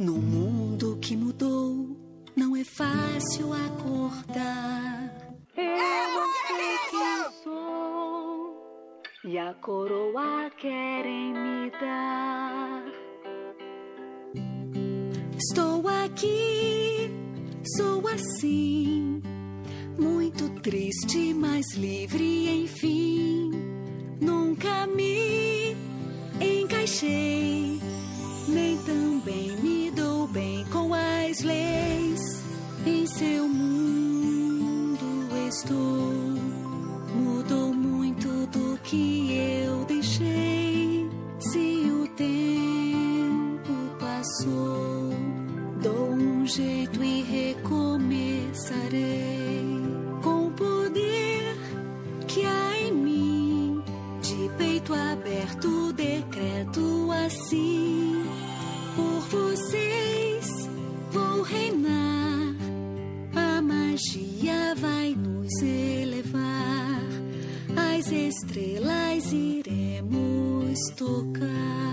No mundo que mudou, não é fácil acordar. Eu sei quem sou e a coroa querem me dar. Estou aqui, sou assim, muito triste, mas livre, enfim. Nunca me encaixei, nem também estou, mudou muito do que eu deixei. Se o tempo passou, dou um jeito e recomeçarei com o poder que há em mim. De peito aberto, decreto assim: estrelas iremos tocar.